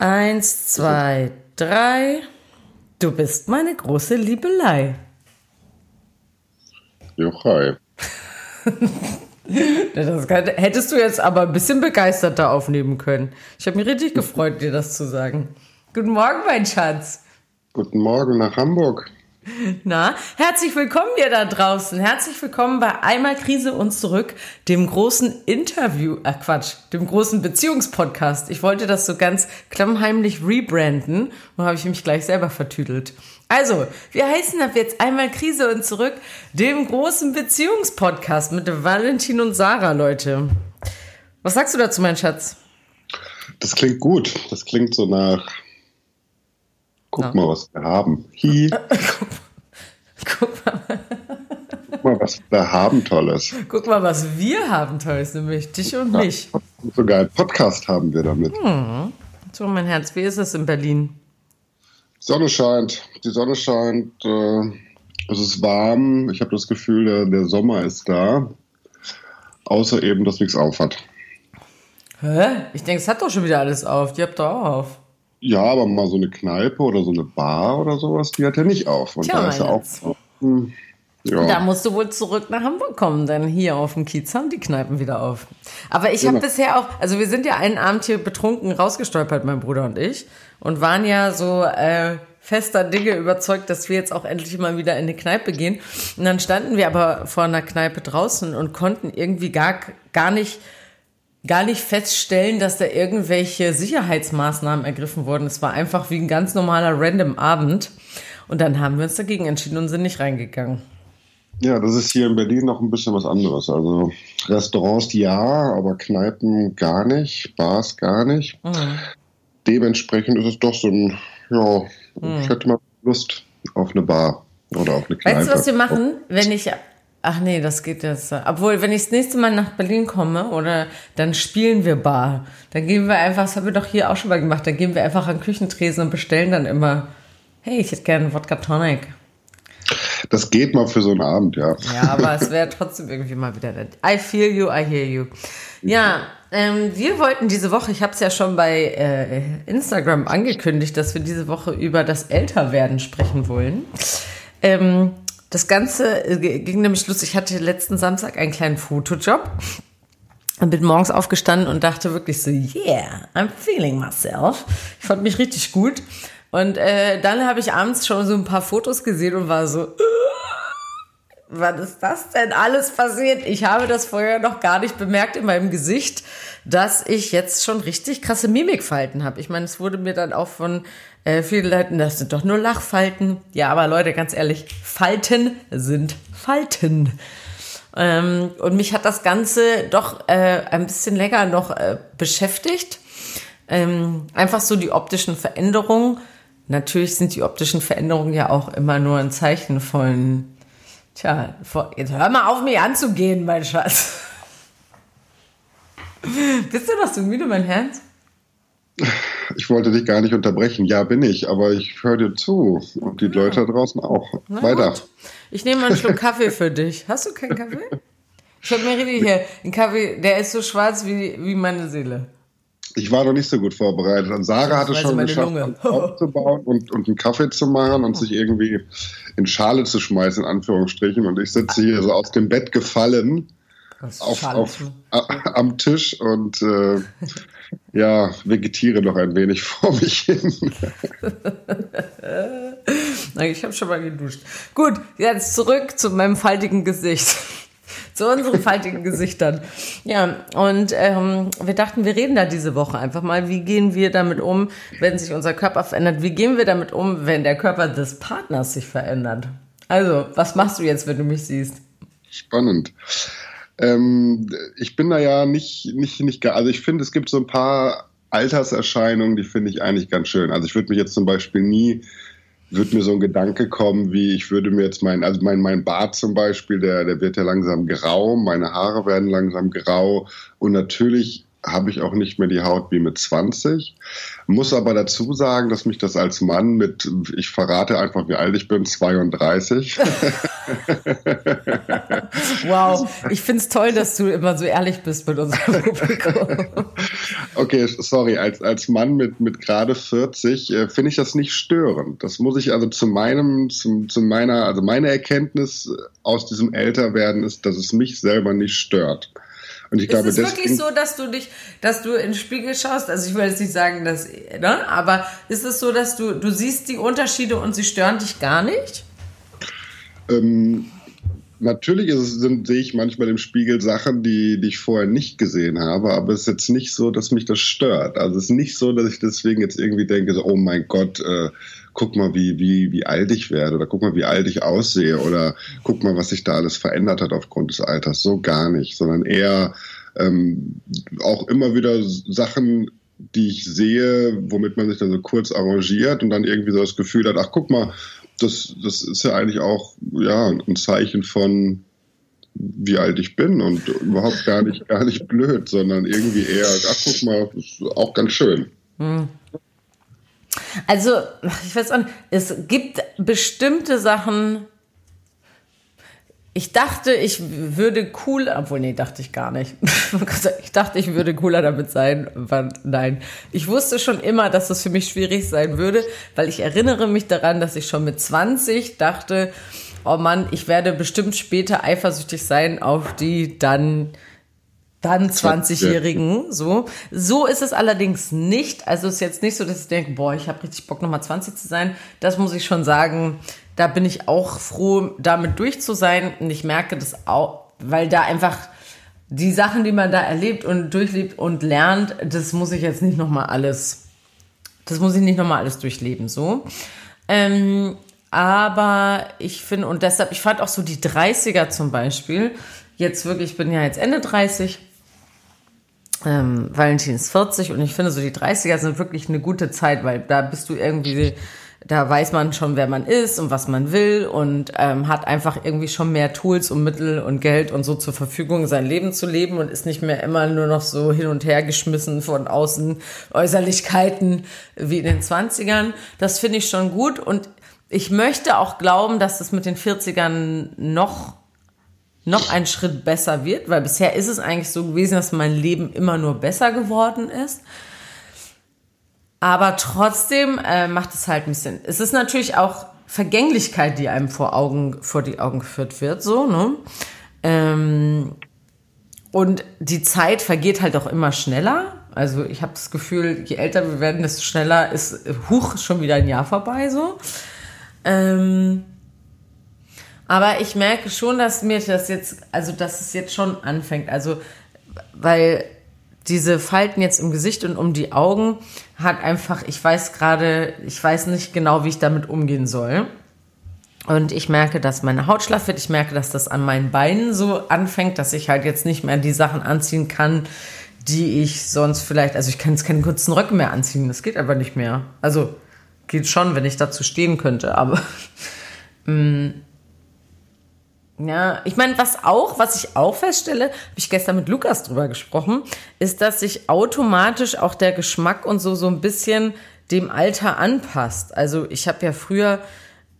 Eins, zwei, drei. Du bist meine große Liebelei. Jochai. Das kann, hättest du jetzt aber ein bisschen begeisterter aufnehmen können. Ich habe mich richtig gefreut, dir das zu sagen. Guten Morgen, mein Schatz. Guten Morgen nach Hamburg. Na, herzlich willkommen ihr da draußen. Herzlich willkommen bei Einmal Krise und zurück, dem großen Interview, äh Quatsch, dem großen Beziehungspodcast. Ich wollte das so ganz klammheimlich rebranden und habe ich mich gleich selber vertüdelt. Also, wir heißen ab jetzt Einmal Krise und zurück, dem großen Beziehungspodcast mit Valentin und Sarah, Leute. Was sagst du dazu, mein Schatz? Das klingt gut. Das klingt so nach Guck ja. mal, was wir haben. Hi. Guck mal. Guck mal, was wir haben Tolles. Guck mal, was wir haben Tolles, nämlich dich und ja, mich. Sogar einen Podcast haben wir damit. Hm. So, mein Herz, wie ist es in Berlin? Sonne scheint. Die Sonne scheint. Äh, es ist warm. Ich habe das Gefühl, der, der Sommer ist da. Außer eben, dass nichts auf hat. Hä? Ich denke, es hat doch schon wieder alles auf. Die habt doch auch auf. Ja, aber mal so eine Kneipe oder so eine Bar oder sowas, die hat ja nicht auf. Und Tja, da ist ja auch. Hm, ja. Da musst du wohl zurück nach Hamburg kommen, denn hier auf dem Kiez haben die Kneipen wieder auf. Aber ich habe genau. bisher auch, also wir sind ja einen Abend hier betrunken rausgestolpert, mein Bruder und ich, und waren ja so äh, fester Dinge überzeugt, dass wir jetzt auch endlich mal wieder in die Kneipe gehen. Und dann standen wir aber vor einer Kneipe draußen und konnten irgendwie gar, gar nicht gar nicht feststellen, dass da irgendwelche Sicherheitsmaßnahmen ergriffen wurden. Es war einfach wie ein ganz normaler random Abend. Und dann haben wir uns dagegen entschieden und sind nicht reingegangen. Ja, das ist hier in Berlin noch ein bisschen was anderes. Also Restaurants ja, aber Kneipen gar nicht, Bars gar nicht. Mhm. Dementsprechend ist es doch so ein, ja, mhm. ich hätte mal Lust auf eine Bar oder auf eine Kneipe. Weißt du, was wir machen, wenn ich Ach nee, das geht jetzt. Obwohl, wenn ich das nächste Mal nach Berlin komme, oder dann spielen wir Bar. Dann gehen wir einfach, das haben wir doch hier auch schon mal gemacht, dann gehen wir einfach an Küchentresen und bestellen dann immer, hey, ich hätte gerne Wodka Tonic. Das geht mal für so einen Abend, ja. Ja, aber es wäre trotzdem irgendwie mal wieder nett. I feel you, I hear you. Ja, ähm, wir wollten diese Woche, ich habe es ja schon bei äh, Instagram angekündigt, dass wir diese Woche über das Älterwerden sprechen wollen. Ähm, das Ganze äh, ging nämlich los. Ich hatte letzten Samstag einen kleinen Fotojob und bin morgens aufgestanden und dachte wirklich so, yeah, I'm feeling myself. Ich fand mich richtig gut. Und äh, dann habe ich abends schon so ein paar Fotos gesehen und war so, was ist das denn alles passiert? Ich habe das vorher noch gar nicht bemerkt in meinem Gesicht, dass ich jetzt schon richtig krasse Mimikfalten habe. Ich meine, es wurde mir dann auch von äh, viele Leute, das sind doch nur Lachfalten. Ja, aber Leute, ganz ehrlich, Falten sind Falten. Ähm, und mich hat das Ganze doch äh, ein bisschen länger noch äh, beschäftigt. Ähm, einfach so die optischen Veränderungen. Natürlich sind die optischen Veränderungen ja auch immer nur ein Zeichen von, tja, jetzt hör mal auf, mich anzugehen, mein Schatz. Bist du noch so müde, mein Herz? Ich wollte dich gar nicht unterbrechen. Ja, bin ich, aber ich höre dir zu. Und die ja. Leute da draußen auch. Na Weiter. Gut. Ich nehme mal einen Schluck Kaffee für dich. Hast du keinen Kaffee? Ich habe mir richtig hier einen Kaffee, der ist so schwarz wie, wie meine Seele. Ich war noch nicht so gut vorbereitet. Und Sarah hatte schon geschafft, aufzubauen und, und einen Kaffee zu machen und sich irgendwie in Schale zu schmeißen, in Anführungsstrichen. Und ich sitze hier so aus dem Bett gefallen auf, auf, am Tisch und äh, ja, vegetiere noch ein wenig vor mich hin. ich habe schon mal geduscht. Gut, jetzt zurück zu meinem faltigen Gesicht. Zu unseren faltigen Gesichtern. Ja, und ähm, wir dachten, wir reden da diese Woche einfach mal. Wie gehen wir damit um, wenn sich unser Körper verändert? Wie gehen wir damit um, wenn der Körper des Partners sich verändert? Also, was machst du jetzt, wenn du mich siehst? Spannend. Ähm, ich bin da ja nicht, nicht, nicht, also ich finde, es gibt so ein paar Alterserscheinungen, die finde ich eigentlich ganz schön. Also ich würde mich jetzt zum Beispiel nie, würde mir so ein Gedanke kommen, wie ich würde mir jetzt mein, also mein, mein Bart zum Beispiel, der, der wird ja langsam grau, meine Haare werden langsam grau. Und natürlich habe ich auch nicht mehr die Haut wie mit 20. Muss aber dazu sagen, dass mich das als Mann mit, ich verrate einfach, wie alt ich bin, 32. wow, ich finde es toll, dass du immer so ehrlich bist mit unserem Publikum. okay, sorry, als, als Mann mit, mit gerade 40 äh, finde ich das nicht störend. Das muss ich also zu meinem, zu, zu meiner, also meine Erkenntnis aus diesem Älterwerden ist, dass es mich selber nicht stört. Und ich glaube, ist es wirklich so, dass du dich, dass du in den Spiegel schaust? Also ich will jetzt nicht sagen, dass, ne? Aber ist es so, dass du, du siehst die Unterschiede und sie stören dich gar nicht? Ähm, natürlich es, sind, sehe ich manchmal im Spiegel Sachen, die, die ich vorher nicht gesehen habe, aber es ist jetzt nicht so, dass mich das stört. Also es ist nicht so, dass ich deswegen jetzt irgendwie denke, so, oh mein Gott, äh, guck mal, wie, wie, wie alt ich werde oder guck mal, wie alt ich aussehe oder guck mal, was sich da alles verändert hat aufgrund des Alters. So gar nicht, sondern eher ähm, auch immer wieder Sachen, die ich sehe, womit man sich dann so kurz arrangiert und dann irgendwie so das Gefühl hat, ach guck mal, das, das ist ja eigentlich auch ja, ein Zeichen von wie alt ich bin und überhaupt gar nicht, gar nicht blöd, sondern irgendwie eher, ach guck mal, ist auch ganz schön. Hm. Also, ich weiß auch nicht, es gibt bestimmte Sachen. Ich dachte, ich würde cool, obwohl, nee, dachte ich gar nicht. Ich dachte, ich würde cooler damit sein. Aber nein. Ich wusste schon immer, dass das für mich schwierig sein würde, weil ich erinnere mich daran, dass ich schon mit 20 dachte, oh Mann, ich werde bestimmt später eifersüchtig sein auf die dann dann 20-Jährigen, so. So ist es allerdings nicht. Also es ist jetzt nicht so, dass ich denke, boah, ich habe richtig Bock, nochmal 20 zu sein. Das muss ich schon sagen. Da bin ich auch froh, damit durch zu sein. Und ich merke das auch, weil da einfach die Sachen, die man da erlebt und durchlebt und lernt, das muss ich jetzt nicht nochmal alles, das muss ich nicht nochmal alles durchleben, so. Ähm, aber ich finde, und deshalb, ich fand auch so die 30er zum Beispiel, jetzt wirklich, ich bin ja jetzt Ende 30, ähm, Valentin ist 40 und ich finde so die 30er sind wirklich eine gute Zeit, weil da bist du irgendwie, da weiß man schon, wer man ist und was man will und ähm, hat einfach irgendwie schon mehr Tools und Mittel und Geld und so zur Verfügung, sein Leben zu leben und ist nicht mehr immer nur noch so hin und her geschmissen von außen Äußerlichkeiten wie in den 20ern. Das finde ich schon gut und ich möchte auch glauben, dass das mit den 40ern noch noch einen Schritt besser wird, weil bisher ist es eigentlich so gewesen, dass mein Leben immer nur besser geworden ist. Aber trotzdem äh, macht es halt ein bisschen. Es ist natürlich auch Vergänglichkeit, die einem vor Augen, vor die Augen geführt wird, so, ne? Ähm, und die Zeit vergeht halt auch immer schneller. Also ich habe das Gefühl, je älter wir werden, desto schneller ist, huch, schon wieder ein Jahr vorbei, so. Ähm, aber ich merke schon, dass mir das jetzt, also dass es jetzt schon anfängt. Also, weil diese Falten jetzt im Gesicht und um die Augen hat einfach, ich weiß gerade, ich weiß nicht genau, wie ich damit umgehen soll. Und ich merke, dass meine Haut schlaff wird. Ich merke, dass das an meinen Beinen so anfängt, dass ich halt jetzt nicht mehr die Sachen anziehen kann, die ich sonst vielleicht, also ich kann jetzt keine kurzen Röcke mehr anziehen. Das geht aber nicht mehr. Also geht schon, wenn ich dazu stehen könnte, aber mm, ja, ich meine, was auch, was ich auch feststelle, habe ich gestern mit Lukas drüber gesprochen, ist, dass sich automatisch auch der Geschmack und so so ein bisschen dem Alter anpasst. Also ich habe ja früher,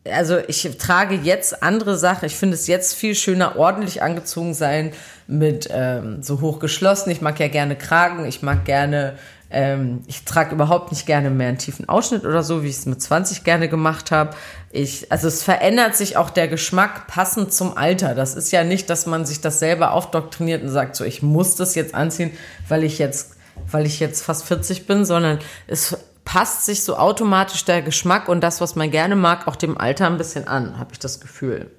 also ich trage jetzt andere Sachen. Ich finde es jetzt viel schöner, ordentlich angezogen sein mit ähm, so hochgeschlossen. Ich mag ja gerne Kragen, ich mag gerne ähm, ich trage überhaupt nicht gerne mehr einen tiefen Ausschnitt oder so, wie ich es mit 20 gerne gemacht habe. Ich, also es verändert sich auch der Geschmack passend zum Alter. Das ist ja nicht, dass man sich das selber aufdoktriniert und sagt, so ich muss das jetzt anziehen, weil ich jetzt, weil ich jetzt fast 40 bin, sondern es passt sich so automatisch der Geschmack und das, was man gerne mag, auch dem Alter ein bisschen an, habe ich das Gefühl.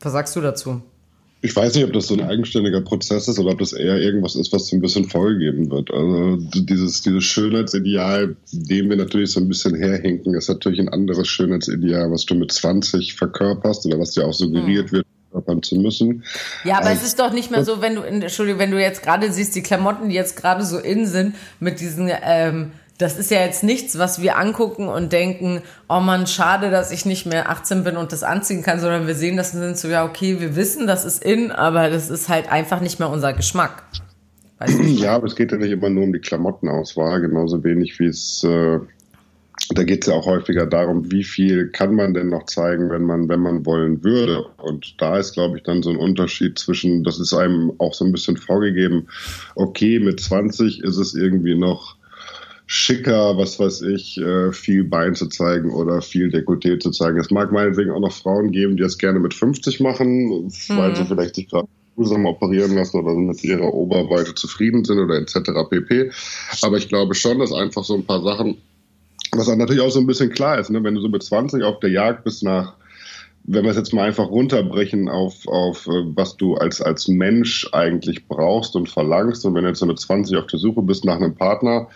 Was sagst du dazu? Ich weiß nicht, ob das so ein eigenständiger Prozess ist oder ob das eher irgendwas ist, was so ein bisschen vorgegeben wird. Also dieses, dieses Schönheitsideal, dem wir natürlich so ein bisschen herhinken, ist natürlich ein anderes Schönheitsideal, was du mit 20 verkörperst oder was dir auch suggeriert mhm. wird, verkörpern zu müssen. Ja, aber also, es ist doch nicht mehr so, wenn du, Entschuldigung, wenn du jetzt gerade siehst, die Klamotten, die jetzt gerade so in sind, mit diesen ähm, das ist ja jetzt nichts, was wir angucken und denken, oh man, schade, dass ich nicht mehr 18 bin und das anziehen kann, sondern wir sehen das und sind so, ja, okay, wir wissen, das ist in, aber das ist halt einfach nicht mehr unser Geschmack. Ja, aber es geht ja nicht immer nur um die Klamottenauswahl, genauso wenig wie es äh, da geht es ja auch häufiger darum, wie viel kann man denn noch zeigen, wenn man, wenn man wollen würde. Und da ist, glaube ich, dann so ein Unterschied zwischen, das ist einem auch so ein bisschen vorgegeben, okay, mit 20 ist es irgendwie noch schicker, was weiß ich, äh, viel Bein zu zeigen oder viel Dekolleté zu zeigen. Es mag meinetwegen auch noch Frauen geben, die das gerne mit 50 machen, mhm. weil sie vielleicht sich gerade zusammen operieren lassen oder mit ihrer Oberweite zufrieden sind oder etc. pp. Aber ich glaube schon, dass einfach so ein paar Sachen was natürlich auch so ein bisschen klar ist, ne? wenn du so mit 20 auf der Jagd bist nach, wenn wir es jetzt mal einfach runterbrechen auf, auf äh, was du als, als Mensch eigentlich brauchst und verlangst und wenn du jetzt so mit 20 auf der Suche bist nach einem Partner,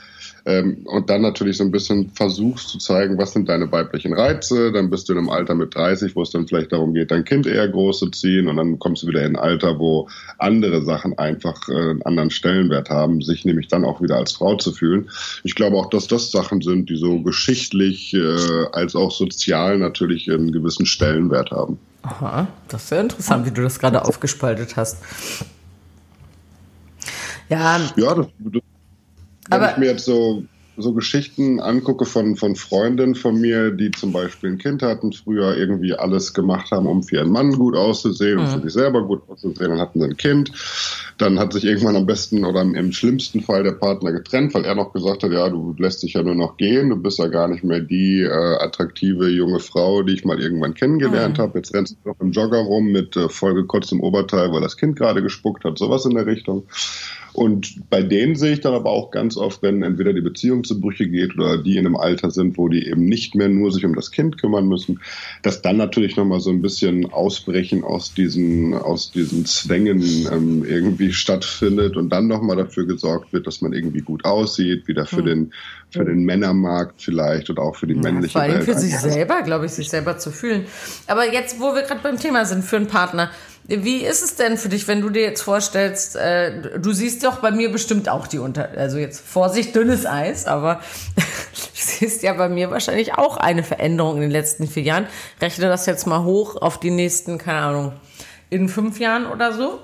ähm, und dann natürlich so ein bisschen versuchst zu zeigen, was sind deine weiblichen Reize. Dann bist du in einem Alter mit 30, wo es dann vielleicht darum geht, dein Kind eher groß zu ziehen. Und dann kommst du wieder in ein Alter, wo andere Sachen einfach äh, einen anderen Stellenwert haben, sich nämlich dann auch wieder als Frau zu fühlen. Ich glaube auch, dass das Sachen sind, die so geschichtlich äh, als auch sozial natürlich einen gewissen Stellenwert haben. Aha, das ist sehr interessant, wie du das gerade aufgespaltet hast. Ja, ja das, das wenn ich mir jetzt so, so Geschichten angucke von, von Freundinnen von mir, die zum Beispiel ein Kind hatten, früher irgendwie alles gemacht haben, um für ihren Mann gut auszusehen und mhm. für sich selber gut auszusehen, dann hatten sie ein Kind. Dann hat sich irgendwann am besten oder im, im schlimmsten Fall der Partner getrennt, weil er noch gesagt hat, ja, du lässt dich ja nur noch gehen, du bist ja gar nicht mehr die äh, attraktive junge Frau, die ich mal irgendwann kennengelernt mhm. habe. Jetzt rennst du noch im Jogger rum mit äh, vollgekotztem Oberteil, weil das Kind gerade gespuckt hat, sowas in der Richtung. Und bei denen sehe ich dann aber auch ganz oft, wenn entweder die Beziehung zu Brüche geht oder die in einem Alter sind, wo die eben nicht mehr nur sich um das Kind kümmern müssen, dass dann natürlich nochmal so ein bisschen Ausbrechen aus diesen, aus diesen Zwängen ähm, irgendwie stattfindet und dann nochmal dafür gesorgt wird, dass man irgendwie gut aussieht, wieder für, hm. den, für den Männermarkt vielleicht oder auch für die ja, männliche Vor allem für sich selber, glaube ich, sich selber zu fühlen. Aber jetzt, wo wir gerade beim Thema sind, für einen Partner, wie ist es denn für dich, wenn du dir jetzt vorstellst, äh, du siehst doch bei mir bestimmt auch die Unter... Also jetzt Vorsicht, dünnes Eis, aber du siehst ja bei mir wahrscheinlich auch eine Veränderung in den letzten vier Jahren. Rechne das jetzt mal hoch auf die nächsten, keine Ahnung, in fünf Jahren oder so.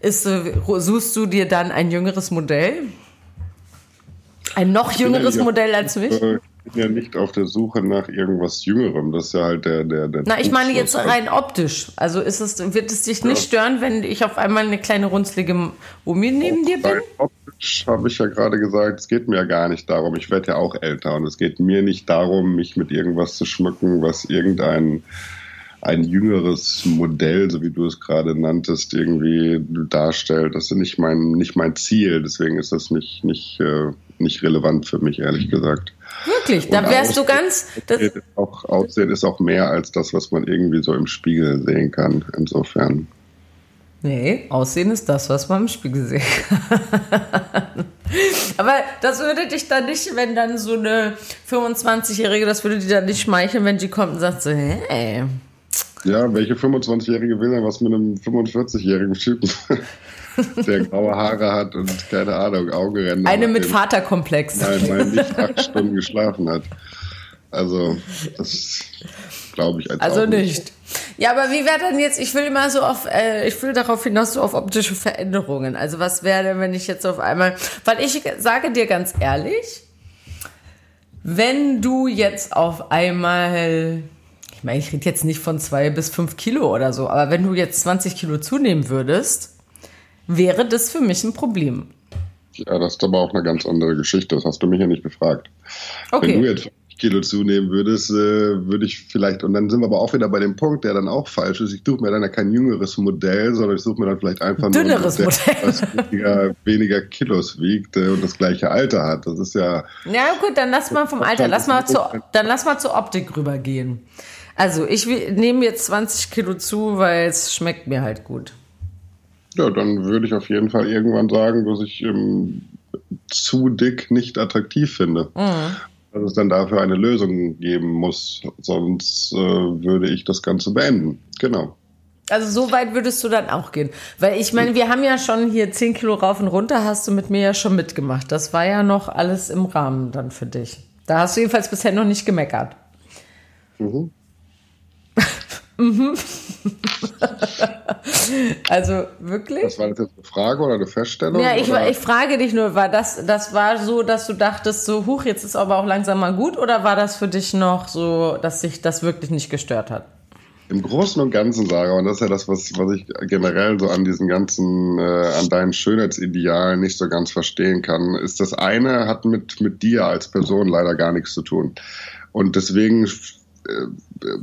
Ist, äh, suchst du dir dann ein jüngeres Modell? Ein noch jüngeres Modell als mich? Äh, bin ja nicht auf der Suche nach irgendwas Jüngerem. Das ist ja halt der, der, der Na, ich meine jetzt rein optisch. Also ist es, wird es dich nicht ja. stören, wenn ich auf einmal eine kleine runzlige Omi neben dir bin? Optisch habe ich ja gerade gesagt, es geht mir ja gar nicht darum. Ich werde ja auch älter und es geht mir nicht darum, mich mit irgendwas zu schmücken, was irgendein ein jüngeres Modell, so wie du es gerade nanntest, irgendwie darstellt. Das ist nicht mein, nicht mein Ziel. Deswegen ist das nicht, nicht, äh, nicht relevant für mich, ehrlich gesagt. Wirklich, da wärst du ganz. Das ist auch, Aussehen ist auch mehr als das, was man irgendwie so im Spiegel sehen kann. Insofern. Nee, Aussehen ist das, was man im Spiegel sehen kann. Aber das würde dich dann nicht, wenn dann so eine 25-Jährige, das würde dir dann nicht schmeicheln, wenn die kommt und sagt so, hey. Ja, welche 25-Jährige will denn was mit einem 45-jährigen Typen? der graue Haare hat und keine Ahnung, Augenränder. Eine mit Vaterkomplex. Nein, mal nicht acht Stunden geschlafen hat. Also, das glaube ich als Also nicht. Ja, aber wie wäre dann jetzt, ich will immer so auf, äh, ich will darauf hinaus so auf optische Veränderungen. Also was wäre denn, wenn ich jetzt auf einmal, weil ich sage dir ganz ehrlich, wenn du jetzt auf einmal, ich meine, ich rede jetzt nicht von zwei bis fünf Kilo oder so, aber wenn du jetzt 20 Kilo zunehmen würdest, wäre das für mich ein Problem. Ja, das ist aber auch eine ganz andere Geschichte. Das hast du mich ja nicht befragt. Okay. Wenn du jetzt 50 Kilo zunehmen würdest, äh, würde ich vielleicht, und dann sind wir aber auch wieder bei dem Punkt, der dann auch falsch ist. Ich suche mir dann ja kein jüngeres Modell, sondern ich suche mir dann vielleicht einfach ein dünneres Modell, Modell. was weniger, weniger Kilos wiegt äh, und das gleiche Alter hat. Das ist ja. Ja, gut, dann lass mal vom Alter, lass mal zur, dann lass mal zur Optik rübergehen. Also, ich nehme jetzt 20 Kilo zu, weil es schmeckt mir halt gut. Ja, dann würde ich auf jeden Fall irgendwann sagen, dass ich ähm, zu dick nicht attraktiv finde. Mhm. Dass es dann dafür eine Lösung geben muss. Sonst äh, würde ich das Ganze beenden. Genau. Also so weit würdest du dann auch gehen. Weil ich meine, wir haben ja schon hier 10 Kilo rauf und runter, hast du mit mir ja schon mitgemacht. Das war ja noch alles im Rahmen dann für dich. Da hast du jedenfalls bisher noch nicht gemeckert. Mhm. Mhm. also wirklich? Das war das jetzt eine Frage oder eine Feststellung? Ja, ich, ich frage dich nur, war das, das war so, dass du dachtest, so, huch, jetzt ist aber auch langsam mal gut oder war das für dich noch so, dass sich das wirklich nicht gestört hat? Im Großen und Ganzen, Sarah, und das ist ja das, was, was ich generell so an diesen ganzen, äh, an deinen Schönheitsidealen nicht so ganz verstehen kann, ist das eine hat mit, mit dir als Person leider gar nichts zu tun. Und deswegen äh,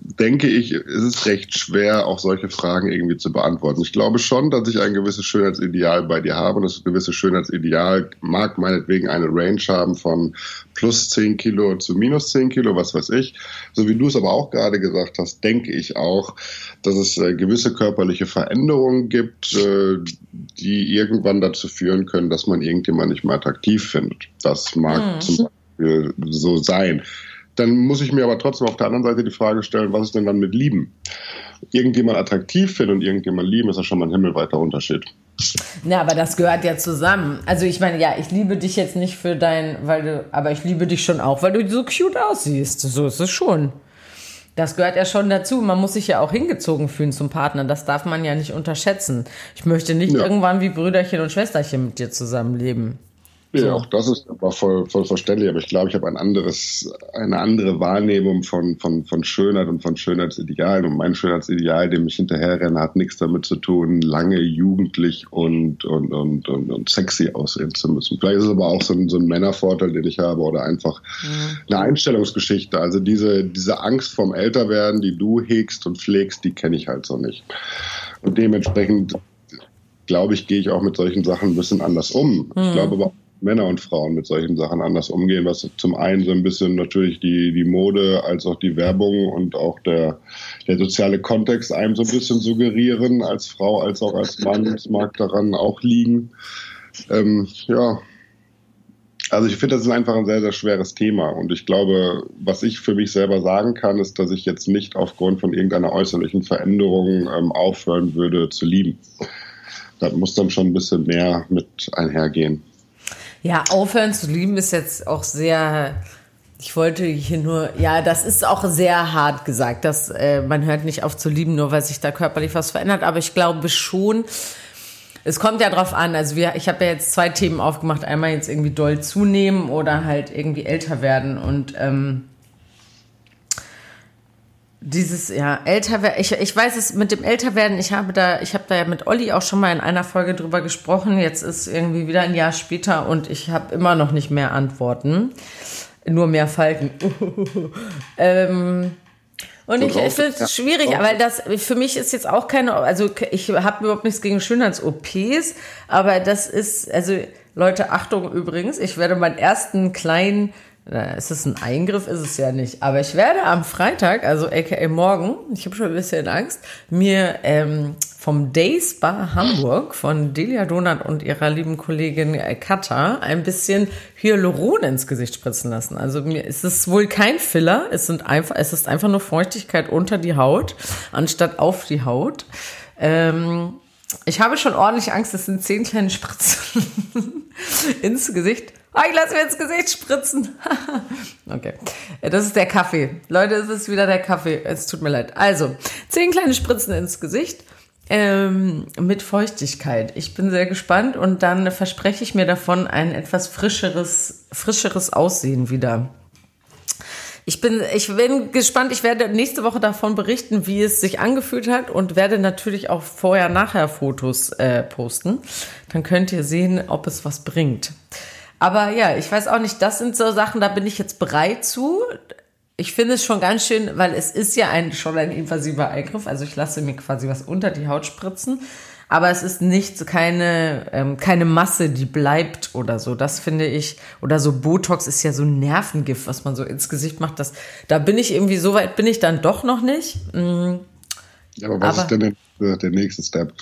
denke ich, ist es recht schwer, auch solche Fragen irgendwie zu beantworten. Ich glaube schon, dass ich ein gewisses Schönheitsideal bei dir habe und das gewisse Schönheitsideal mag meinetwegen eine Range haben von plus 10 Kilo zu minus 10 Kilo, was weiß ich. So wie du es aber auch gerade gesagt hast, denke ich auch, dass es äh, gewisse körperliche Veränderungen gibt, äh, die irgendwann dazu führen können, dass man irgendjemand nicht mehr attraktiv findet. Das mag mhm. zum Beispiel so sein. Dann muss ich mir aber trotzdem auf der anderen Seite die Frage stellen, was ist denn dann mit Lieben? Irgendjemand attraktiv finden und irgendjemand lieben, ist ja schon mal ein himmelweiter Unterschied. Na, aber das gehört ja zusammen. Also ich meine, ja, ich liebe dich jetzt nicht für dein, weil du, aber ich liebe dich schon auch, weil du so cute aussiehst. So ist es schon. Das gehört ja schon dazu. Man muss sich ja auch hingezogen fühlen zum Partner. Das darf man ja nicht unterschätzen. Ich möchte nicht ja. irgendwann wie Brüderchen und Schwesterchen mit dir zusammenleben. Ja, so. auch das ist aber voll, voll verständlich. Aber ich glaube, ich habe ein anderes, eine andere Wahrnehmung von, von, von Schönheit und von Schönheitsidealen. Und mein Schönheitsideal, dem ich hinterherrenne, hat nichts damit zu tun, lange jugendlich und, und, und, und, und sexy aussehen zu müssen. Vielleicht ist es aber auch so ein, so ein Männervorteil, den ich habe oder einfach mhm. eine Einstellungsgeschichte. Also diese, diese Angst vorm Älterwerden, die du hegst und pflegst, die kenne ich halt so nicht. Und dementsprechend glaube ich, gehe ich auch mit solchen Sachen ein bisschen anders um. Mhm. Ich glaube aber Männer und Frauen mit solchen Sachen anders umgehen, was zum einen so ein bisschen natürlich die, die Mode als auch die Werbung und auch der, der soziale Kontext einem so ein bisschen suggerieren, als Frau als auch als Mann. Es mag daran auch liegen. Ähm, ja, also ich finde, das ist einfach ein sehr, sehr schweres Thema. Und ich glaube, was ich für mich selber sagen kann, ist, dass ich jetzt nicht aufgrund von irgendeiner äußerlichen Veränderung ähm, aufhören würde zu lieben. Da muss dann schon ein bisschen mehr mit einhergehen. Ja, aufhören zu lieben ist jetzt auch sehr. Ich wollte hier nur, ja, das ist auch sehr hart gesagt, dass äh, man hört nicht auf zu lieben, nur weil sich da körperlich was verändert. Aber ich glaube schon, es kommt ja drauf an. Also wir, ich habe ja jetzt zwei Themen aufgemacht. Einmal jetzt irgendwie doll zunehmen oder halt irgendwie älter werden. Und ähm, dieses, ja, älter werden, ich, ich weiß es mit dem Älterwerden, ich habe da, ich habe da ja mit Olli auch schon mal in einer Folge drüber gesprochen. Jetzt ist irgendwie wieder ein Jahr später und ich habe immer noch nicht mehr Antworten. Nur mehr Falten. ähm, und ich, ich finde es schwierig, weil das für mich ist jetzt auch keine, also ich habe überhaupt nichts gegen Schönheits-OPs, aber das ist, also Leute, Achtung übrigens, ich werde meinen ersten kleinen ist es ein Eingriff? Ist es ja nicht. Aber ich werde am Freitag, also aka morgen, ich habe schon ein bisschen Angst, mir ähm, vom Day Spa Hamburg von Delia Donat und ihrer lieben Kollegin äh, Katha ein bisschen Hyaluron ins Gesicht spritzen lassen. Also mir ist es wohl kein Filler, es sind einfach, es ist einfach nur Feuchtigkeit unter die Haut, anstatt auf die Haut. Ähm, ich habe schon ordentlich Angst, es sind zehn kleine Spritzen ins Gesicht. Oh, ich lasse mir ins Gesicht spritzen. okay. Das ist der Kaffee. Leute, es ist wieder der Kaffee. Es tut mir leid. Also, zehn kleine Spritzen ins Gesicht. Ähm, mit Feuchtigkeit. Ich bin sehr gespannt und dann verspreche ich mir davon ein etwas frischeres, frischeres Aussehen wieder. Ich bin, ich bin gespannt. Ich werde nächste Woche davon berichten, wie es sich angefühlt hat und werde natürlich auch vorher-nachher Fotos äh, posten. Dann könnt ihr sehen, ob es was bringt. Aber ja, ich weiß auch nicht, das sind so Sachen, da bin ich jetzt bereit zu. Ich finde es schon ganz schön, weil es ist ja ein, schon ein invasiver Eingriff. Also ich lasse mir quasi was unter die Haut spritzen. Aber es ist nicht keine, ähm, keine Masse, die bleibt oder so. Das finde ich, oder so Botox ist ja so ein Nervengift, was man so ins Gesicht macht. Das, da bin ich irgendwie, so weit bin ich dann doch noch nicht. Mhm. Ja, aber was aber, ist denn der, der nächste Step?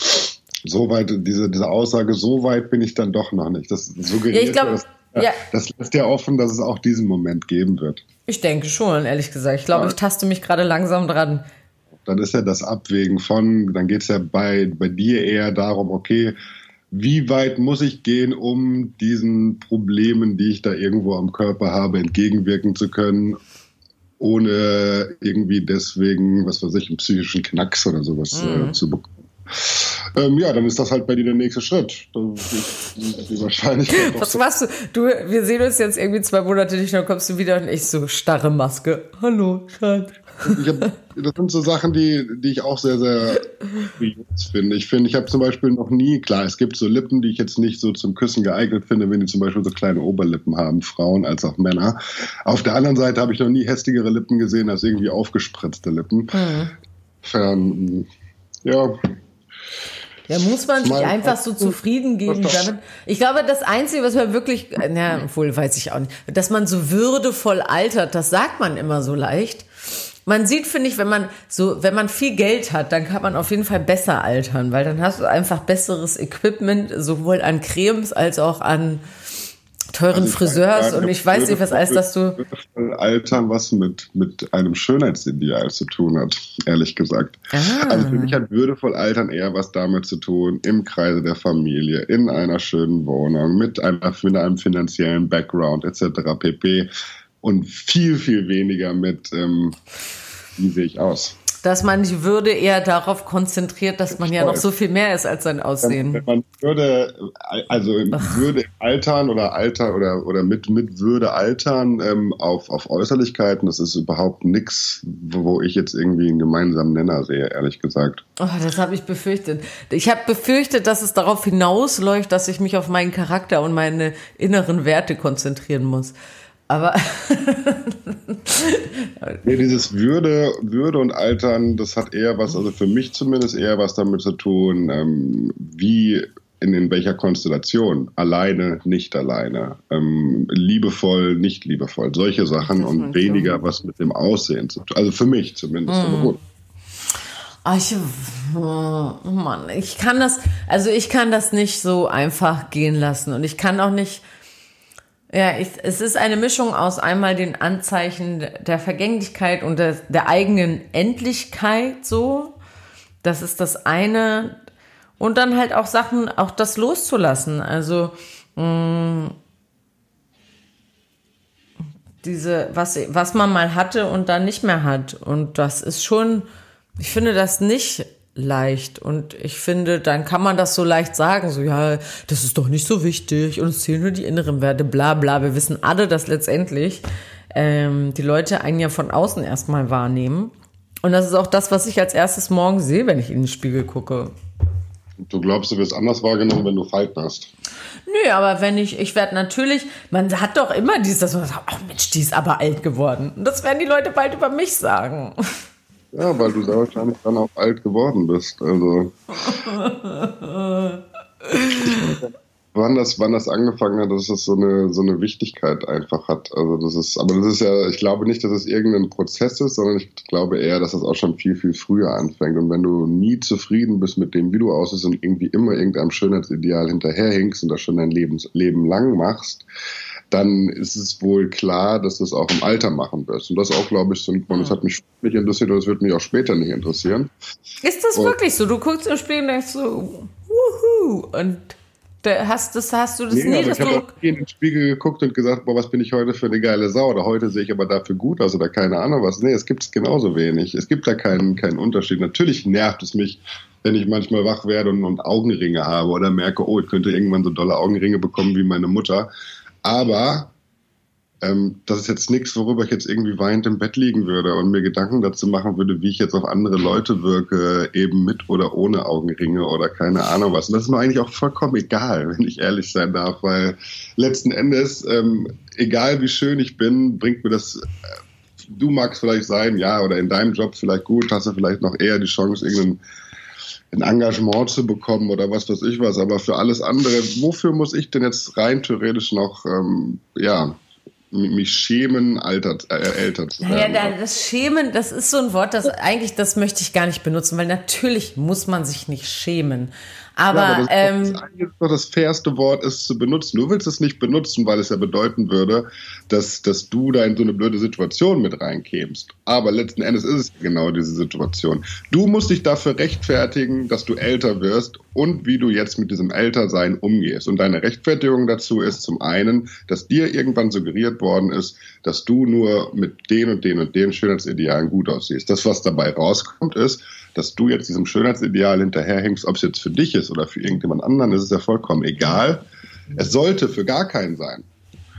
So weit, diese, diese Aussage, so weit bin ich dann doch noch nicht. Das suggeriert ja, ich glaub, das, ja. das lässt ja offen, dass es auch diesen Moment geben wird. Ich denke schon, ehrlich gesagt. Ich glaube, ja. ich taste mich gerade langsam dran. Dann ist ja das Abwägen von, dann geht es ja bei, bei dir eher darum, okay, wie weit muss ich gehen, um diesen Problemen, die ich da irgendwo am Körper habe, entgegenwirken zu können? ohne irgendwie deswegen, was weiß ich, einen psychischen Knacks oder sowas äh, mhm. äh, zu bekommen. Ähm, ja, dann ist das halt bei dir der nächste Schritt. Die Wahrscheinlichkeit Was machst du? Du, wir sehen uns jetzt irgendwie zwei Monate nicht, dann kommst du wieder und ich so starre Maske. Hallo, Schatz. Das sind so Sachen, die, die ich auch sehr, sehr kurios finde. Ich finde, ich habe zum Beispiel noch nie, klar, es gibt so Lippen, die ich jetzt nicht so zum Küssen geeignet finde, wenn die zum Beispiel so kleine Oberlippen haben, Frauen als auch Männer. Auf der anderen Seite habe ich noch nie hässlichere Lippen gesehen als irgendwie aufgespritzte Lippen. Mhm. Fern, ja, ja, muss man sich einfach so zufrieden geben damit. Ich glaube, das Einzige, was man wirklich, na, wohl weiß ich auch nicht, dass man so würdevoll altert, das sagt man immer so leicht. Man sieht, finde ich, wenn man so, wenn man viel Geld hat, dann kann man auf jeden Fall besser altern, weil dann hast du einfach besseres Equipment, sowohl an Cremes als auch an teuren also Friseurs und ich weiß nicht, was heißt, dass du. Altern was mit, mit einem Schönheitsideal zu tun hat, ehrlich gesagt. Ah. Also für mich hat würdevoll Altern eher was damit zu tun, im Kreise der Familie, in einer schönen Wohnung, mit, einer, mit einem finanziellen Background etc. pp und viel, viel weniger mit, ähm, wie sehe ich aus. Dass man die Würde eher darauf konzentriert, dass man ja noch so viel mehr ist als sein Aussehen. Wenn man Würde, also Ach. Würde altern oder Alter oder, oder mit, mit Würde altern ähm, auf, auf Äußerlichkeiten, das ist überhaupt nichts, wo ich jetzt irgendwie einen gemeinsamen Nenner sehe, ehrlich gesagt. Oh, das habe ich befürchtet. Ich habe befürchtet, dass es darauf hinausläuft, dass ich mich auf meinen Charakter und meine inneren Werte konzentrieren muss. Aber nee, dieses Würde, Würde und Altern, das hat eher was, also für mich zumindest eher was damit zu tun, ähm, wie in, in welcher Konstellation, alleine, nicht alleine, ähm, liebevoll, nicht liebevoll, solche Sachen und weniger was mit dem Aussehen zu tun. Also für mich zumindest. Mhm. Aber gut. Ah, ich, oh Mann, ich kann das, also ich kann das nicht so einfach gehen lassen und ich kann auch nicht ja, ich, es ist eine Mischung aus einmal den Anzeichen der Vergänglichkeit und der, der eigenen Endlichkeit so. Das ist das eine. Und dann halt auch Sachen, auch das loszulassen. Also mh, mm, diese, was, was man mal hatte und dann nicht mehr hat. Und das ist schon, ich finde das nicht leicht. Und ich finde, dann kann man das so leicht sagen, so ja, das ist doch nicht so wichtig und es zählen nur die inneren Werte, bla bla. Wir wissen alle, dass letztendlich ähm, die Leute einen ja von außen erstmal wahrnehmen. Und das ist auch das, was ich als erstes morgen sehe, wenn ich in den Spiegel gucke. Du glaubst, du wirst anders wahrgenommen, wenn du Falten hast? Nö, aber wenn ich, ich werde natürlich, man hat doch immer dieses, dass man sagt, oh Mensch, die ist aber alt geworden. Und das werden die Leute bald über mich sagen. Ja, weil du da wahrscheinlich dann auch alt geworden bist. Also. wann das, wann das angefangen hat, dass es so eine, so eine Wichtigkeit einfach hat. Also das ist, aber das ist ja, ich glaube nicht, dass es irgendein Prozess ist, sondern ich glaube eher, dass es auch schon viel, viel früher anfängt. Und wenn du nie zufrieden bist mit dem, wie du aussiehst und irgendwie immer irgendeinem Schönheitsideal hinterherhinkst und das schon dein Leben, Leben lang machst, dann ist es wohl klar, dass du es auch im Alter machen wirst. Und das auch, glaube ich, so, und das hat mich nicht interessiert und das wird mich auch später nicht interessieren. Ist das und, wirklich so? Du guckst im Spiel und denkst so, wuhu, und hast, das, hast du das nee, nie? Also ich habe auch in den Spiegel geguckt und gesagt, boah, was bin ich heute für eine geile Sau? Oder heute sehe ich aber dafür gut aus oder keine Ahnung was. Nee, es gibt es genauso wenig. Es gibt da keinen, keinen Unterschied. Natürlich nervt es mich, wenn ich manchmal wach werde und, und Augenringe habe oder merke, oh, ich könnte irgendwann so dolle Augenringe bekommen wie meine Mutter. Aber ähm, das ist jetzt nichts, worüber ich jetzt irgendwie weinend im Bett liegen würde und mir Gedanken dazu machen würde, wie ich jetzt auf andere Leute wirke, eben mit oder ohne Augenringe oder keine Ahnung was. Und das ist mir eigentlich auch vollkommen egal, wenn ich ehrlich sein darf, weil letzten Endes, ähm, egal wie schön ich bin, bringt mir das. Äh, du magst vielleicht sein, ja, oder in deinem Job vielleicht gut, hast du vielleicht noch eher die Chance, irgendeinen ein Engagement zu bekommen oder was weiß ich was. Aber für alles andere, wofür muss ich denn jetzt rein theoretisch noch, ähm, ja, mich schämen, altert, äh, älter zu werden. Ja, das Schämen, das ist so ein Wort, das eigentlich, das möchte ich gar nicht benutzen, weil natürlich muss man sich nicht schämen. Aber, ja, aber das, ähm, das, doch das fairste Wort ist zu benutzen. Du willst es nicht benutzen, weil es ja bedeuten würde, dass, dass du da in so eine blöde Situation mit reinkämst. Aber letzten Endes ist es genau diese Situation. Du musst dich dafür rechtfertigen, dass du älter wirst und wie du jetzt mit diesem Ältersein umgehst. Und deine Rechtfertigung dazu ist zum einen, dass dir irgendwann suggeriert worden ist, dass du nur mit den und den und den Schönheitsidealen gut aussiehst. Das, was dabei rauskommt, ist, dass du jetzt diesem Schönheitsideal hinterherhängst, ob es jetzt für dich ist oder für irgendjemand anderen, ist es ja vollkommen egal. Es sollte für gar keinen sein.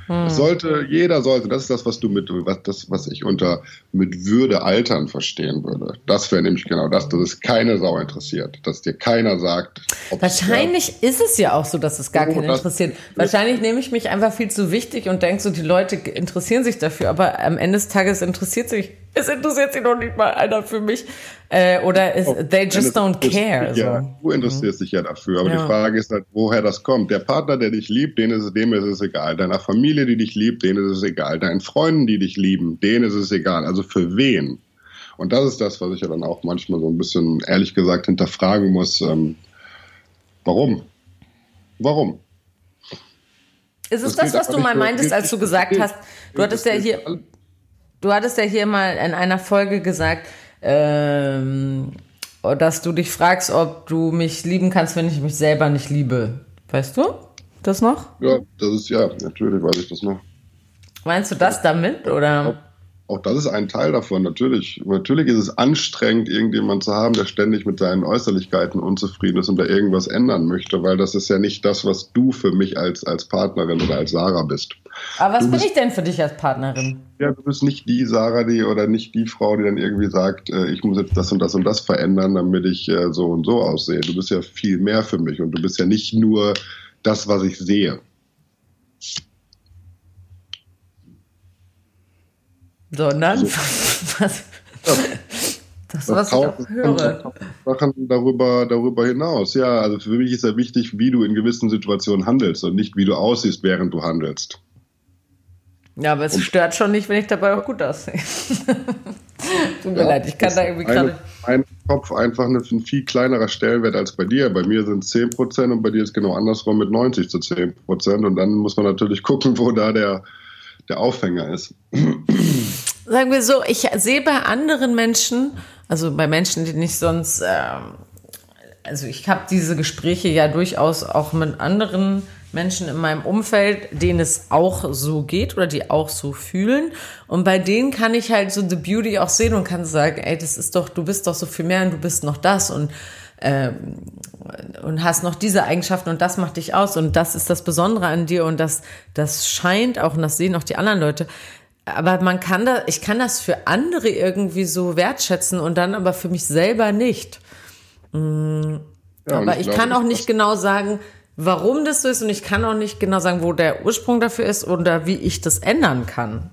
Hm. Es sollte, jeder sollte, das ist das, was du mit, was, das, was ich unter mit Würde altern verstehen würde. Das wäre nämlich genau das, dass es keine Sau interessiert, dass dir keiner sagt. Wahrscheinlich ja, ist es ja auch so, dass es gar oh, keinen interessiert. Wahrscheinlich nehme ich mich einfach viel zu wichtig und denke so, die Leute interessieren sich dafür, aber am Ende des Tages interessiert sich, es interessiert sich noch nicht mal einer für mich. Äh, oder is, oh, they just don't care. Ja, so. du interessierst mhm. dich ja dafür. Aber ja. die Frage ist halt, woher das kommt. Der Partner, der dich liebt, den ist, dem ist es egal. Deiner Familie, die dich liebt, denen ist es egal. Deinen Freunden, die dich lieben, denen ist es egal. Also für wen? Und das ist das, was ich ja dann auch manchmal so ein bisschen, ehrlich gesagt, hinterfragen muss. Ähm, warum? Warum? Ist es das, das was du mal meintest, als du gesagt hast, du hattest ja hier, du hattest ja hier mal in einer Folge gesagt, ähm, dass du dich fragst, ob du mich lieben kannst, wenn ich mich selber nicht liebe. Weißt du das noch? Ja, das ist ja, natürlich weiß ich das noch. Meinst du das damit oder? Auch das ist ein Teil davon, natürlich. Natürlich ist es anstrengend, irgendjemand zu haben, der ständig mit seinen Äußerlichkeiten unzufrieden ist und da irgendwas ändern möchte, weil das ist ja nicht das, was du für mich als, als Partnerin oder als Sarah bist. Aber was du bin bist, ich denn für dich als Partnerin? Ja, du bist nicht die Sarah, die oder nicht die Frau, die dann irgendwie sagt, äh, ich muss jetzt das und das und das verändern, damit ich äh, so und so aussehe. Du bist ja viel mehr für mich und du bist ja nicht nur das, was ich sehe. Sondern also, was? Das, was ich auch höre. Sachen darüber, darüber hinaus. Ja, also für mich ist ja wichtig, wie du in gewissen Situationen handelst und nicht, wie du aussiehst, während du handelst. Ja, aber es und stört schon nicht, wenn ich dabei auch gut aussehe. Tut mir ja, leid, ich kann da irgendwie gerade. Mein Kopf einfach ein viel kleinerer Stellenwert als bei dir. Bei mir sind es 10% und bei dir ist genau andersrum mit 90 zu 10%. Und dann muss man natürlich gucken, wo da der, der Aufhänger ist. Sagen wir so, ich sehe bei anderen Menschen, also bei Menschen, die nicht sonst, ähm, also ich habe diese Gespräche ja durchaus auch mit anderen Menschen in meinem Umfeld, denen es auch so geht oder die auch so fühlen. Und bei denen kann ich halt so the beauty auch sehen und kann sagen, ey, das ist doch, du bist doch so viel mehr und du bist noch das und ähm, und hast noch diese Eigenschaften und das macht dich aus und das ist das Besondere an dir und das, das scheint auch und das sehen auch die anderen Leute. Aber man kann da, ich kann das für andere irgendwie so wertschätzen und dann aber für mich selber nicht. Mhm. Ja, aber ich, ich kann auch nicht genau sagen, warum das so ist und ich kann auch nicht genau sagen, wo der Ursprung dafür ist oder wie ich das ändern kann.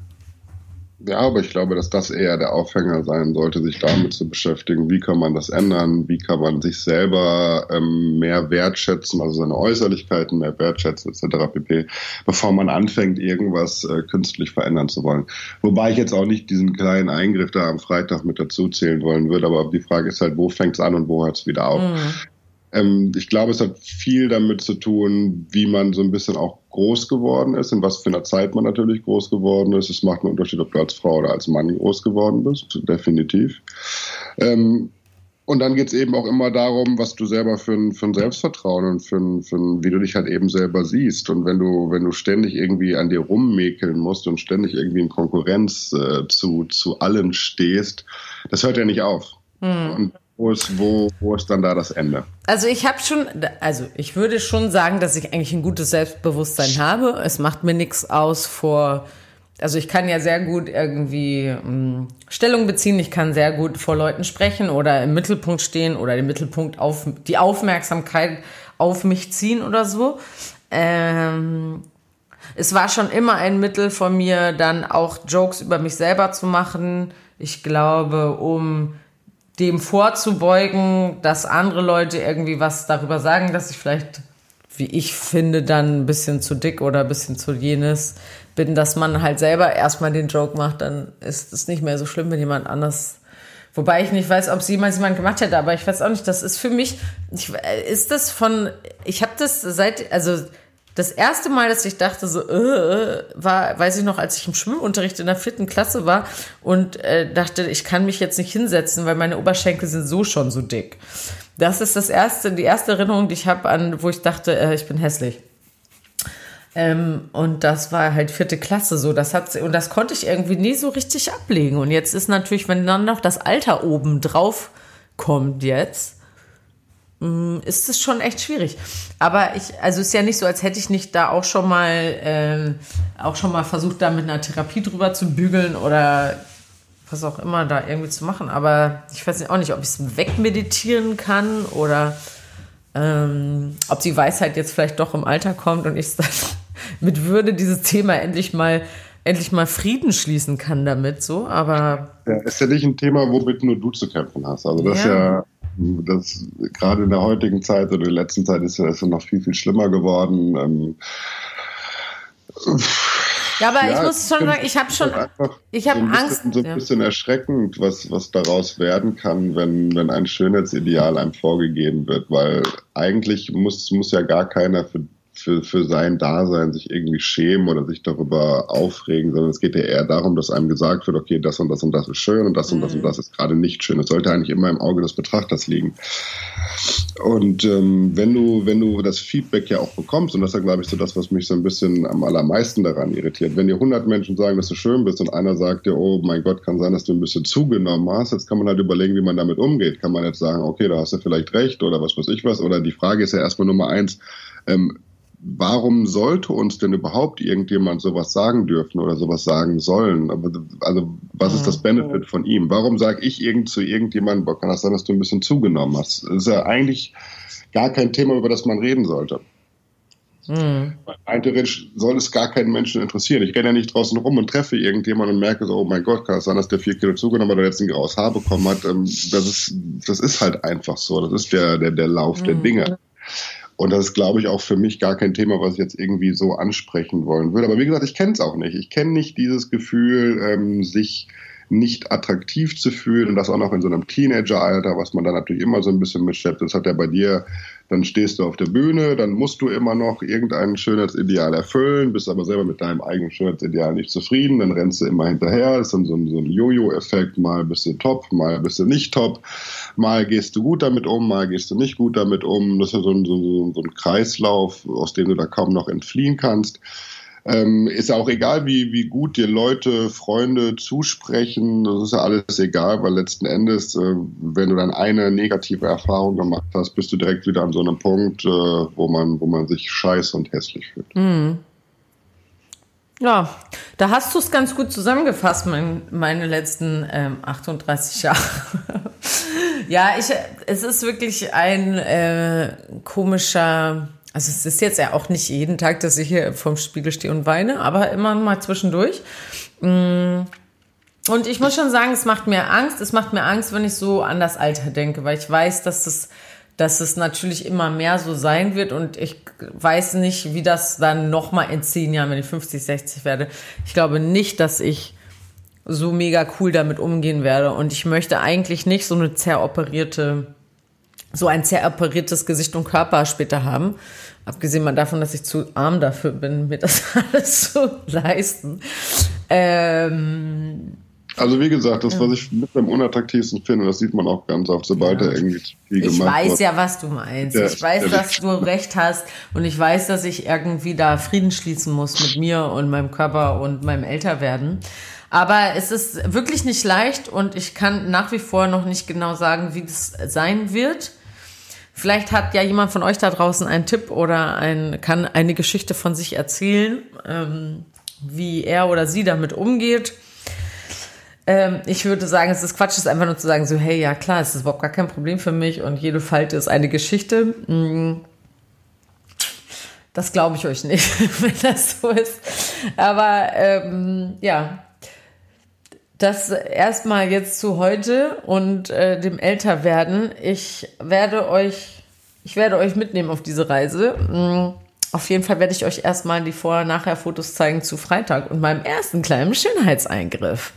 Ja, aber ich glaube, dass das eher der Aufhänger sein sollte, sich damit zu beschäftigen, wie kann man das ändern, wie kann man sich selber ähm, mehr wertschätzen, also seine Äußerlichkeiten mehr wertschätzen etc. pp, bevor man anfängt, irgendwas äh, künstlich verändern zu wollen. Wobei ich jetzt auch nicht diesen kleinen Eingriff da am Freitag mit dazu zählen wollen würde, aber die Frage ist halt, wo fängt es an und wo hört es wieder auf? Mhm. Ähm, ich glaube, es hat viel damit zu tun, wie man so ein bisschen auch groß geworden ist, in was für einer Zeit man natürlich groß geworden ist. Es macht einen Unterschied, ob du als Frau oder als Mann groß geworden bist, definitiv. Ähm, und dann geht es eben auch immer darum, was du selber für ein, für ein Selbstvertrauen und für ein, für ein, wie du dich halt eben selber siehst. Und wenn du, wenn du ständig irgendwie an dir rummäkeln musst und ständig irgendwie in Konkurrenz äh, zu, zu allen stehst, das hört ja nicht auf. Mhm. Und wo ist, wo, wo ist dann da das Ende? Also ich habe schon, also ich würde schon sagen, dass ich eigentlich ein gutes Selbstbewusstsein habe. Es macht mir nichts aus vor, also ich kann ja sehr gut irgendwie mh, hm, Stellung beziehen, ich kann sehr gut vor Leuten sprechen oder im Mittelpunkt stehen oder den Mittelpunkt auf die Aufmerksamkeit auf mich ziehen oder so. Ähm, es war schon immer ein Mittel von mir, dann auch Jokes über mich selber zu machen. Ich glaube, um dem vorzubeugen, dass andere Leute irgendwie was darüber sagen, dass ich vielleicht, wie ich finde, dann ein bisschen zu dick oder ein bisschen zu jenes bin, dass man halt selber erstmal den Joke macht, dann ist es nicht mehr so schlimm, wenn jemand anders Wobei ich nicht weiß, ob es jemals jemand gemacht hätte, aber ich weiß auch nicht, das ist für mich, ich, ist das von, ich habe das seit, also das erste Mal, dass ich dachte, so, äh, war, weiß ich noch, als ich im Schwimmunterricht in der vierten Klasse war und äh, dachte, ich kann mich jetzt nicht hinsetzen, weil meine Oberschenkel sind so schon so dick. Das ist das erste, die erste Erinnerung, die ich habe an, wo ich dachte, äh, ich bin hässlich. Ähm, und das war halt vierte Klasse so. Das hat, und das konnte ich irgendwie nie so richtig ablegen. Und jetzt ist natürlich, wenn dann noch das Alter oben drauf kommt jetzt, ist es schon echt schwierig. Aber ich, also ist ja nicht so, als hätte ich nicht da auch schon mal, äh, auch schon mal versucht, da mit einer Therapie drüber zu bügeln oder was auch immer da irgendwie zu machen. Aber ich weiß auch nicht, ob ich es wegmeditieren kann oder ähm, ob die Weisheit jetzt vielleicht doch im Alter kommt und ich es dann mit Würde dieses Thema endlich mal endlich mal Frieden schließen kann damit, so, aber. Ja, ist ja nicht ein Thema, womit nur du zu kämpfen hast. Also das ja. ist ja, das gerade in der heutigen Zeit oder in der letzten Zeit ist ja noch viel, viel schlimmer geworden. Ähm, ja, aber ja, ich muss schon sagen, ich habe schon, ich habe so Angst. So ein bisschen ja. erschreckend, was, was daraus werden kann, wenn, wenn ein Schönheitsideal einem vorgegeben wird, weil eigentlich muss, muss ja gar keiner für für, für sein Dasein sich irgendwie schämen oder sich darüber aufregen, sondern es geht ja eher darum, dass einem gesagt wird, okay, das und das und das ist schön und das und das und mhm. das ist gerade nicht schön. Es sollte eigentlich immer im Auge des Betrachters liegen. Und ähm, wenn du, wenn du das Feedback ja auch bekommst, und das ist ja, glaube ich, so das, was mich so ein bisschen am allermeisten daran irritiert, wenn dir 100 Menschen sagen, dass du schön bist und einer sagt dir, oh mein Gott, kann sein, dass du ein bisschen zugenommen hast, jetzt kann man halt überlegen, wie man damit umgeht. Kann man jetzt sagen, okay, da hast du vielleicht recht oder was weiß ich was, oder die Frage ist ja erstmal Nummer eins, ähm, warum sollte uns denn überhaupt irgendjemand sowas sagen dürfen oder sowas sagen sollen? Also was ist das Benefit von ihm? Warum sage ich irgend zu irgendjemandem, kann das sein, dass du ein bisschen zugenommen hast? Das ist ja eigentlich gar kein Thema, über das man reden sollte. Mhm. Theoretisch soll es gar keinen Menschen interessieren. Ich gehe ja nicht draußen rum und treffe irgendjemanden und merke so, oh mein Gott, kann es sein, dass der vier Kilo zugenommen hat oder jetzt ein graues Haar bekommen hat. Ähm, das ist, das ist halt einfach so. Das ist der, der, der Lauf mhm. der Dinge. Und das ist, glaube ich, auch für mich gar kein Thema, was ich jetzt irgendwie so ansprechen wollen würde. Aber wie gesagt, ich kenne es auch nicht. Ich kenne nicht dieses Gefühl, ähm, sich nicht attraktiv zu fühlen und das auch noch in so einem Teenageralter, was man da natürlich immer so ein bisschen mitschleppt. Das hat ja bei dir dann stehst du auf der Bühne, dann musst du immer noch irgendein Schönheitsideal erfüllen, bist aber selber mit deinem eigenen Schönheitsideal nicht zufrieden, dann rennst du immer hinterher, ist dann so ein, so ein Jojo-Effekt, mal bist du top, mal bist du nicht top, mal gehst du gut damit um, mal gehst du nicht gut damit um, das ist so ein, so, so ein Kreislauf, aus dem du da kaum noch entfliehen kannst. Ähm, ist auch egal, wie, wie gut dir Leute, Freunde zusprechen. Das ist ja alles egal, weil letzten Endes, äh, wenn du dann eine negative Erfahrung gemacht hast, bist du direkt wieder an so einem Punkt, äh, wo, man, wo man sich scheiße und hässlich fühlt. Mhm. Ja, da hast du es ganz gut zusammengefasst, mein, meine letzten ähm, 38 Jahre. ja, ich, es ist wirklich ein äh, komischer also es ist jetzt ja auch nicht jeden Tag, dass ich hier vorm Spiegel stehe und weine, aber immer mal zwischendurch. Mm. Und ich muss schon sagen, es macht mir Angst. Es macht mir Angst, wenn ich so an das Alter denke, weil ich weiß, dass es, dass es natürlich immer mehr so sein wird und ich weiß nicht, wie das dann nochmal in zehn Jahren, wenn ich 50, 60 werde. Ich glaube nicht, dass ich so mega cool damit umgehen werde und ich möchte eigentlich nicht so eine zeroperierte so ein zeroperiertes Gesicht und Körper später haben. Abgesehen mal davon, dass ich zu arm dafür bin, mir das alles zu leisten. Ähm, also wie gesagt, das, was ich mit am unattraktivsten finde, das sieht man auch ganz oft, sobald ja. er irgendwie viel ich gemacht. Ich weiß ja, was du meinst. Der, ich weiß, dass du recht hast und ich weiß, dass ich irgendwie da Frieden schließen muss mit mir und meinem Körper und meinem Älterwerden. Aber es ist wirklich nicht leicht und ich kann nach wie vor noch nicht genau sagen, wie das sein wird. Vielleicht hat ja jemand von euch da draußen einen Tipp oder ein, kann eine Geschichte von sich erzählen, ähm, wie er oder sie damit umgeht. Ähm, ich würde sagen, es ist Quatsch, es ist einfach nur zu sagen, so, hey, ja klar, es ist überhaupt gar kein Problem für mich und jede Falte ist eine Geschichte. Mm. Das glaube ich euch nicht, wenn das so ist. Aber ähm, ja, das erstmal jetzt zu heute und äh, dem Älterwerden. Ich werde euch, ich werde euch mitnehmen auf diese Reise. Mhm. Auf jeden Fall werde ich euch erstmal die Vorher-Nachher-Fotos zeigen zu Freitag und meinem ersten kleinen Schönheitseingriff.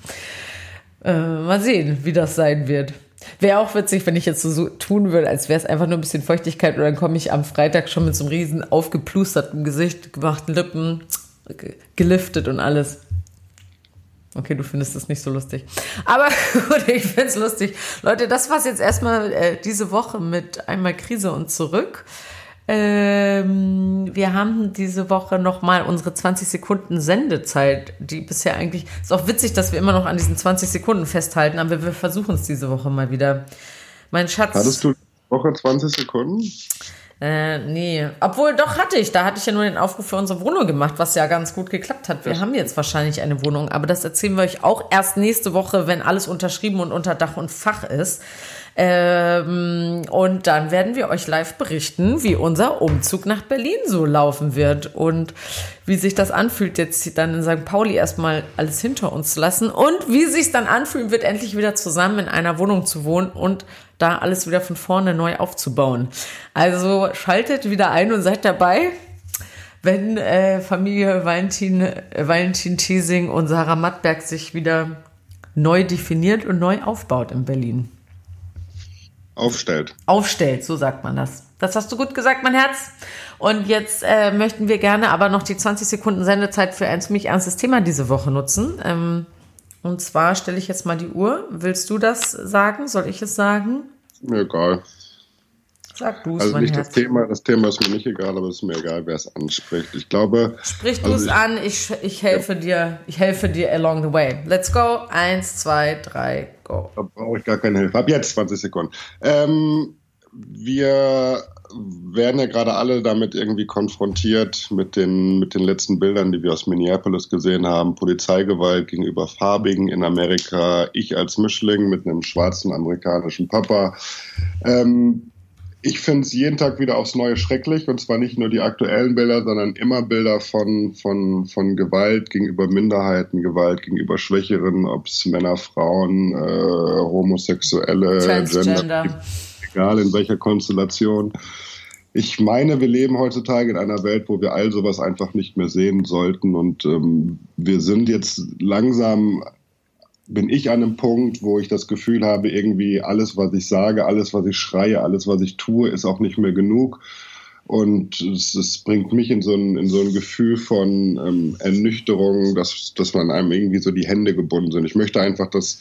Äh, mal sehen, wie das sein wird. Wäre auch witzig, wenn ich jetzt so tun würde, als wäre es einfach nur ein bisschen Feuchtigkeit und dann komme ich am Freitag schon mit so einem riesen aufgeplusterten Gesicht, gemachten Lippen, geliftet und alles. Okay, du findest das nicht so lustig. Aber gut, ich finde es lustig. Leute, das war es jetzt erstmal äh, diese Woche mit einmal Krise und zurück. Ähm, wir haben diese Woche nochmal unsere 20 Sekunden Sendezeit, die bisher eigentlich, ist auch witzig, dass wir immer noch an diesen 20 Sekunden festhalten, aber wir versuchen es diese Woche mal wieder. Mein Schatz. Hattest du Woche 20 Sekunden? Äh, nee. Obwohl, doch hatte ich. Da hatte ich ja nur den Aufruf für unsere Wohnung gemacht, was ja ganz gut geklappt hat. Wir ja. haben jetzt wahrscheinlich eine Wohnung, aber das erzählen wir euch auch erst nächste Woche, wenn alles unterschrieben und unter Dach und Fach ist. Ähm, und dann werden wir euch live berichten, wie unser Umzug nach Berlin so laufen wird und wie sich das anfühlt, jetzt dann in St. Pauli erstmal alles hinter uns zu lassen und wie sich dann anfühlen wird, endlich wieder zusammen in einer Wohnung zu wohnen und da alles wieder von vorne neu aufzubauen. Also schaltet wieder ein und seid dabei wenn äh, Familie Valentin, äh, Valentin Thiesing und Sarah Mattberg sich wieder neu definiert und neu aufbaut in Berlin. Aufstellt. Aufstellt, so sagt man das. Das hast du gut gesagt, mein Herz. Und jetzt äh, möchten wir gerne aber noch die 20 Sekunden Sendezeit für ein ziemlich ernstes Thema diese Woche nutzen. Ähm, und zwar stelle ich jetzt mal die Uhr. Willst du das sagen? Soll ich es sagen? Mir egal. Sag du es, Also nicht Herz. das Thema, das Thema ist mir nicht egal, aber es ist mir egal, wer es anspricht. Ich glaube. Sprich du also es an, ich, ich helfe ja. dir, ich helfe dir along the way. Let's go. Eins, zwei, drei, go. Da brauche ich gar keine Hilfe. Ab jetzt 20 Sekunden. Ähm, wir werden ja gerade alle damit irgendwie konfrontiert mit den, mit den letzten Bildern, die wir aus Minneapolis gesehen haben. Polizeigewalt gegenüber Farbigen in Amerika. Ich als Mischling mit einem schwarzen amerikanischen Papa. Ähm, ich finde es jeden Tag wieder aufs Neue schrecklich und zwar nicht nur die aktuellen Bilder, sondern immer Bilder von, von, von Gewalt gegenüber Minderheiten, Gewalt gegenüber Schwächeren, ob es Männer, Frauen, äh, Homosexuelle, Transgender. Gender, egal in welcher Konstellation. Ich meine, wir leben heutzutage in einer Welt, wo wir all sowas einfach nicht mehr sehen sollten und ähm, wir sind jetzt langsam bin ich an einem Punkt, wo ich das Gefühl habe, irgendwie alles, was ich sage, alles, was ich schreie, alles, was ich tue, ist auch nicht mehr genug. Und es, es bringt mich in so ein, in so ein Gefühl von ähm, Ernüchterung, dass, dass man einem irgendwie so die Hände gebunden sind. Ich möchte einfach, dass,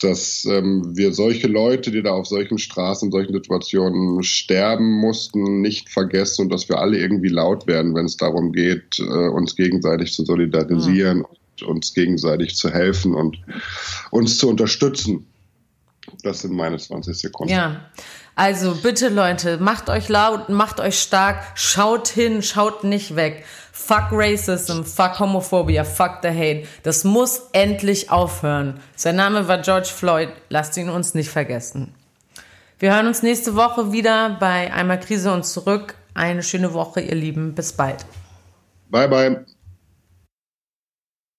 dass ähm, wir solche Leute, die da auf solchen Straßen, in solchen Situationen sterben mussten, nicht vergessen und dass wir alle irgendwie laut werden, wenn es darum geht, äh, uns gegenseitig zu solidarisieren. Mhm uns gegenseitig zu helfen und uns zu unterstützen. Das sind meine 20 Sekunden. Ja. Also bitte Leute, macht euch laut, macht euch stark, schaut hin, schaut nicht weg. Fuck Racism, fuck Homophobia, fuck the hate. Das muss endlich aufhören. Sein Name war George Floyd, lasst ihn uns nicht vergessen. Wir hören uns nächste Woche wieder bei Einmal Krise und zurück. Eine schöne Woche, ihr Lieben. Bis bald. Bye, bye.